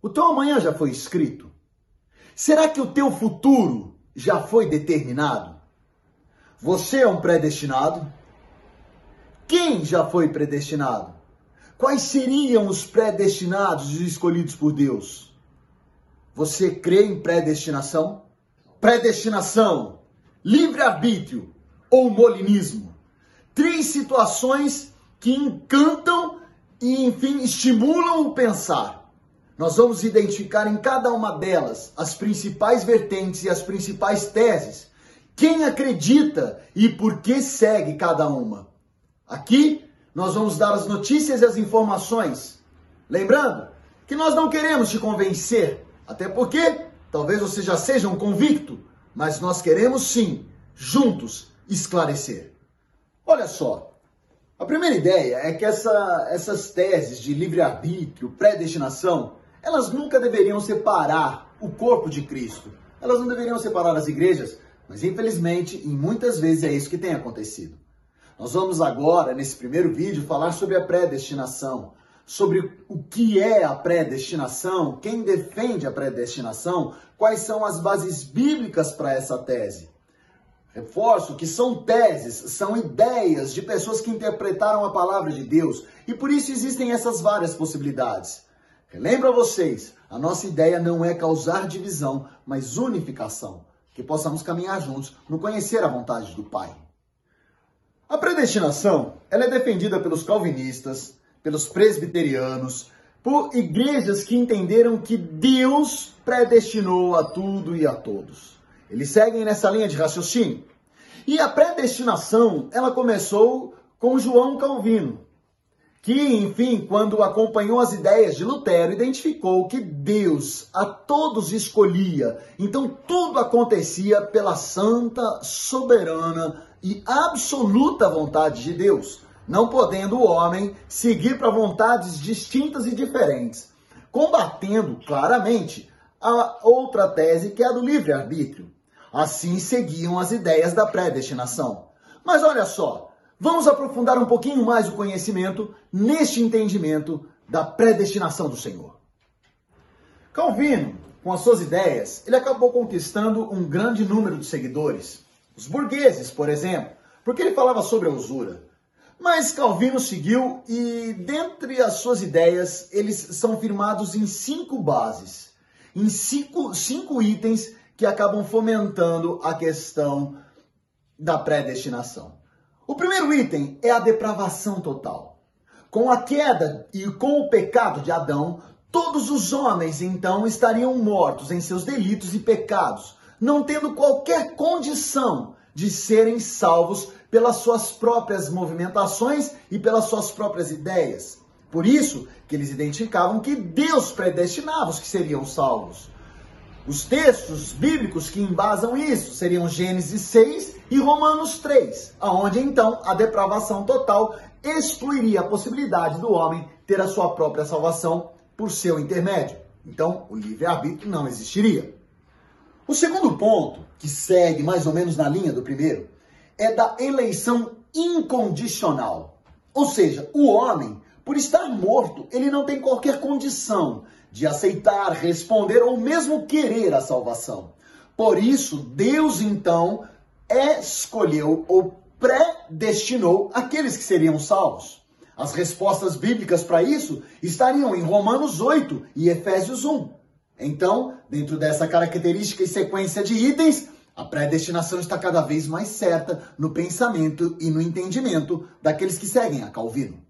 O teu amanhã já foi escrito? Será que o teu futuro já foi determinado? Você é um predestinado? Quem já foi predestinado? Quais seriam os predestinados e escolhidos por Deus? Você crê em predestinação? Predestinação, livre-arbítrio ou molinismo? Três situações que encantam e, enfim, estimulam o pensar. Nós vamos identificar em cada uma delas as principais vertentes e as principais teses. Quem acredita e por que segue cada uma. Aqui nós vamos dar as notícias e as informações. Lembrando que nós não queremos te convencer, até porque talvez você já seja um convicto, mas nós queremos sim, juntos, esclarecer. Olha só, a primeira ideia é que essa, essas teses de livre-arbítrio, predestinação, elas nunca deveriam separar o corpo de Cristo. Elas não deveriam separar as igrejas, mas infelizmente, em muitas vezes é isso que tem acontecido. Nós vamos agora, nesse primeiro vídeo, falar sobre a predestinação, sobre o que é a predestinação, quem defende a predestinação, quais são as bases bíblicas para essa tese. Reforço que são teses, são ideias de pessoas que interpretaram a palavra de Deus e por isso existem essas várias possibilidades. Relembro a vocês, a nossa ideia não é causar divisão, mas unificação, que possamos caminhar juntos no conhecer a vontade do Pai. A predestinação, ela é defendida pelos calvinistas, pelos presbiterianos, por igrejas que entenderam que Deus predestinou a tudo e a todos. Eles seguem nessa linha de raciocínio. E a predestinação, ela começou com João Calvino, que, enfim, quando acompanhou as ideias de Lutero, identificou que Deus a todos escolhia. Então tudo acontecia pela santa, soberana e absoluta vontade de Deus, não podendo o homem seguir para vontades distintas e diferentes, combatendo claramente a outra tese que é a do livre-arbítrio. Assim seguiam as ideias da predestinação. Mas olha só, vamos aprofundar um pouquinho mais o conhecimento neste entendimento da predestinação do Senhor. Calvino, com as suas ideias, ele acabou conquistando um grande número de seguidores os burgueses, por exemplo, porque ele falava sobre a usura. Mas Calvino seguiu e, dentre as suas ideias, eles são firmados em cinco bases, em cinco, cinco itens que acabam fomentando a questão da predestinação. O primeiro item é a depravação total. Com a queda e com o pecado de Adão, todos os homens então estariam mortos em seus delitos e pecados, não tendo qualquer condição de serem salvos pelas suas próprias movimentações e pelas suas próprias ideias. Por isso que eles identificavam que Deus predestinava os que seriam salvos. Os textos bíblicos que embasam isso seriam Gênesis 6 e Romanos 3, aonde então a depravação total excluiria a possibilidade do homem ter a sua própria salvação por seu intermédio. Então, o livre-arbítrio não existiria. O segundo ponto, que segue mais ou menos na linha do primeiro, é da eleição incondicional. Ou seja, o homem, por estar morto, ele não tem qualquer condição de aceitar, responder ou mesmo querer a salvação. Por isso, Deus então escolheu ou predestinou aqueles que seriam salvos. As respostas bíblicas para isso estariam em Romanos 8 e Efésios 1. Então, dentro dessa característica e sequência de itens, a predestinação está cada vez mais certa no pensamento e no entendimento daqueles que seguem a Calvino.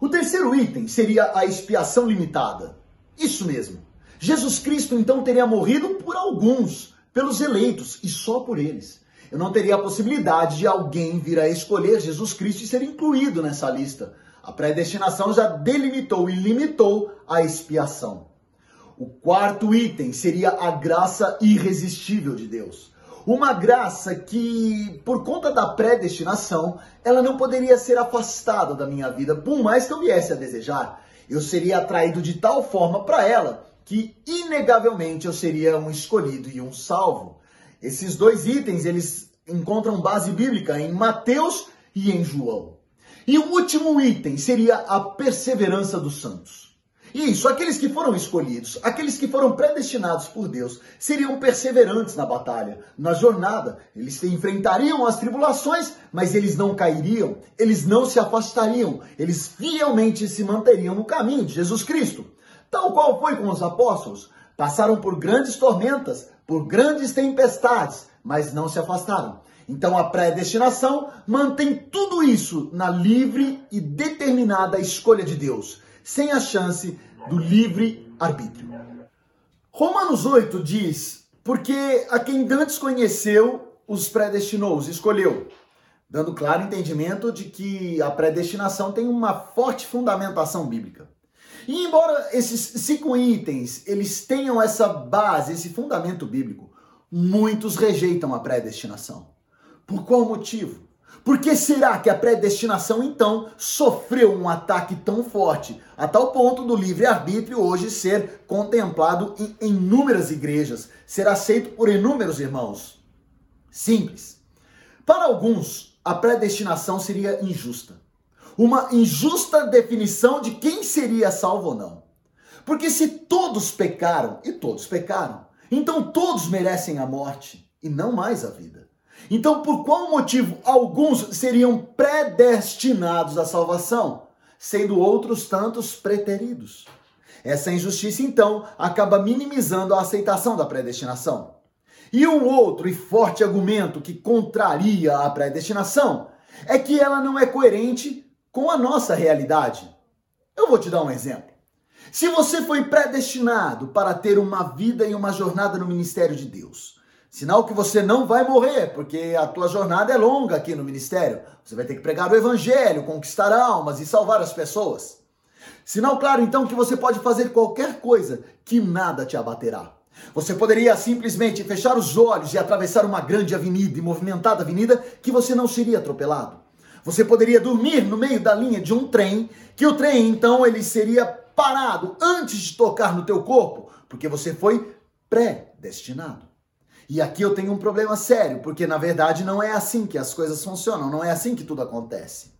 O terceiro item seria a expiação limitada. Isso mesmo. Jesus Cristo então teria morrido por alguns, pelos eleitos e só por eles. Eu não teria a possibilidade de alguém vir a escolher Jesus Cristo e ser incluído nessa lista. A predestinação já delimitou e limitou a expiação. O quarto item seria a graça irresistível de Deus. Uma graça que, por conta da predestinação, ela não poderia ser afastada da minha vida, por mais que eu viesse a desejar. Eu seria atraído de tal forma para ela que, inegavelmente, eu seria um escolhido e um salvo. Esses dois itens, eles encontram base bíblica em Mateus e em João. E o último item seria a perseverança dos santos. Isso, aqueles que foram escolhidos, aqueles que foram predestinados por Deus, seriam perseverantes na batalha, na jornada. Eles enfrentariam as tribulações, mas eles não cairiam, eles não se afastariam, eles fielmente se manteriam no caminho de Jesus Cristo. Tal qual foi com os apóstolos. Passaram por grandes tormentas, por grandes tempestades, mas não se afastaram. Então a predestinação mantém tudo isso na livre e determinada escolha de Deus, sem a chance do livre arbítrio. Romanos 8 diz: Porque a quem antes conheceu, os predestinou, os escolheu, dando claro entendimento de que a predestinação tem uma forte fundamentação bíblica. E embora esses cinco itens eles tenham essa base, esse fundamento bíblico, muitos rejeitam a predestinação. Por qual motivo? Por que será que a predestinação então sofreu um ataque tão forte, a tal ponto do livre-arbítrio hoje ser contemplado em inúmeras igrejas, ser aceito por inúmeros irmãos? Simples. Para alguns, a predestinação seria injusta. Uma injusta definição de quem seria salvo ou não. Porque se todos pecaram, e todos pecaram, então todos merecem a morte e não mais a vida. Então, por qual motivo alguns seriam predestinados à salvação, sendo outros tantos preteridos? Essa injustiça, então, acaba minimizando a aceitação da predestinação. E um outro e forte argumento que contraria a predestinação é que ela não é coerente com a nossa realidade. Eu vou te dar um exemplo. Se você foi predestinado para ter uma vida e uma jornada no ministério de Deus, Sinal que você não vai morrer, porque a tua jornada é longa aqui no ministério. Você vai ter que pregar o evangelho, conquistar almas e salvar as pessoas. Sinal claro então que você pode fazer qualquer coisa que nada te abaterá. Você poderia simplesmente fechar os olhos e atravessar uma grande avenida e movimentada avenida que você não seria atropelado. Você poderia dormir no meio da linha de um trem, que o trem então ele seria parado antes de tocar no teu corpo, porque você foi predestinado. E aqui eu tenho um problema sério, porque na verdade não é assim que as coisas funcionam, não é assim que tudo acontece.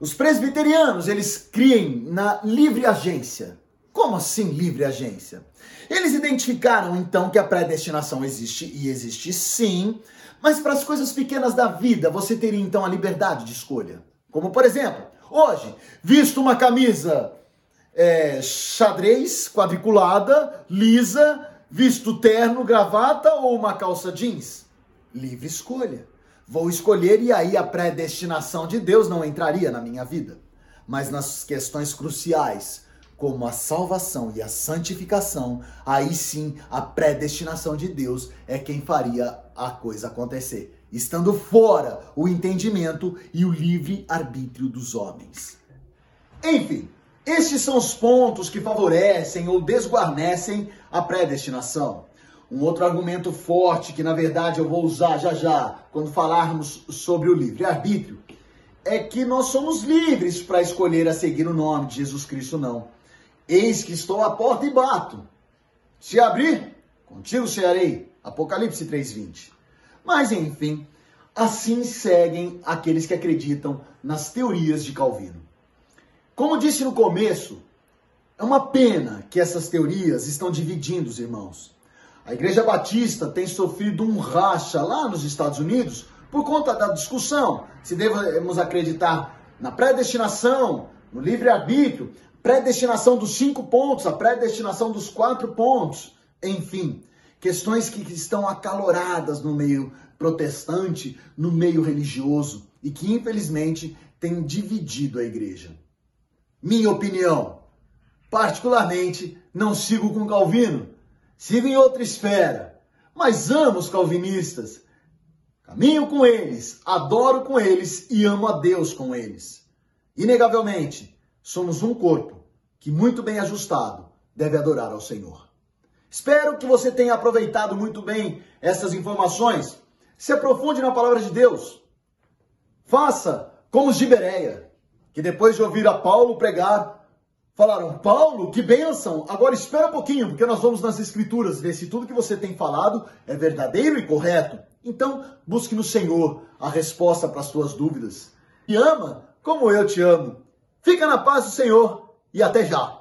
Os presbiterianos, eles criem na livre agência. Como assim livre agência? Eles identificaram então que a predestinação existe e existe sim, mas para as coisas pequenas da vida você teria então a liberdade de escolha. Como por exemplo, hoje, visto uma camisa é, xadrez, quadriculada, lisa, Visto terno, gravata ou uma calça jeans? Livre escolha. Vou escolher e aí a predestinação de Deus não entraria na minha vida. Mas nas questões cruciais, como a salvação e a santificação, aí sim a predestinação de Deus é quem faria a coisa acontecer, estando fora o entendimento e o livre arbítrio dos homens. Enfim, estes são os pontos que favorecem ou desguarnecem a predestinação. Um outro argumento forte que na verdade eu vou usar já já quando falarmos sobre o livre-arbítrio é que nós somos livres para escolher a seguir o nome de Jesus Cristo não. Eis que estou à porta e bato. Se abrir, contigo cearei. Apocalipse 3:20. Mas enfim, assim seguem aqueles que acreditam nas teorias de Calvino. Como disse no começo, é uma pena que essas teorias estão dividindo os irmãos. A Igreja Batista tem sofrido um racha lá nos Estados Unidos por conta da discussão se devemos acreditar na predestinação, no livre-arbítrio, predestinação dos cinco pontos, a predestinação dos quatro pontos, enfim, questões que estão acaloradas no meio protestante, no meio religioso e que infelizmente têm dividido a igreja. Minha opinião. Particularmente, não sigo com Calvino, sigo em outra esfera, mas amo os calvinistas. Caminho com eles, adoro com eles e amo a Deus com eles. Inegavelmente, somos um corpo que, muito bem ajustado, deve adorar ao Senhor. Espero que você tenha aproveitado muito bem essas informações. Se aprofunde na palavra de Deus. Faça como os de Bereia que depois de ouvir a Paulo pregar, falaram: Paulo, que bênção! Agora espera um pouquinho, porque nós vamos nas Escrituras ver se tudo que você tem falado é verdadeiro e correto. Então, busque no Senhor a resposta para as suas dúvidas. E ama como eu te amo. Fica na paz do Senhor e até já!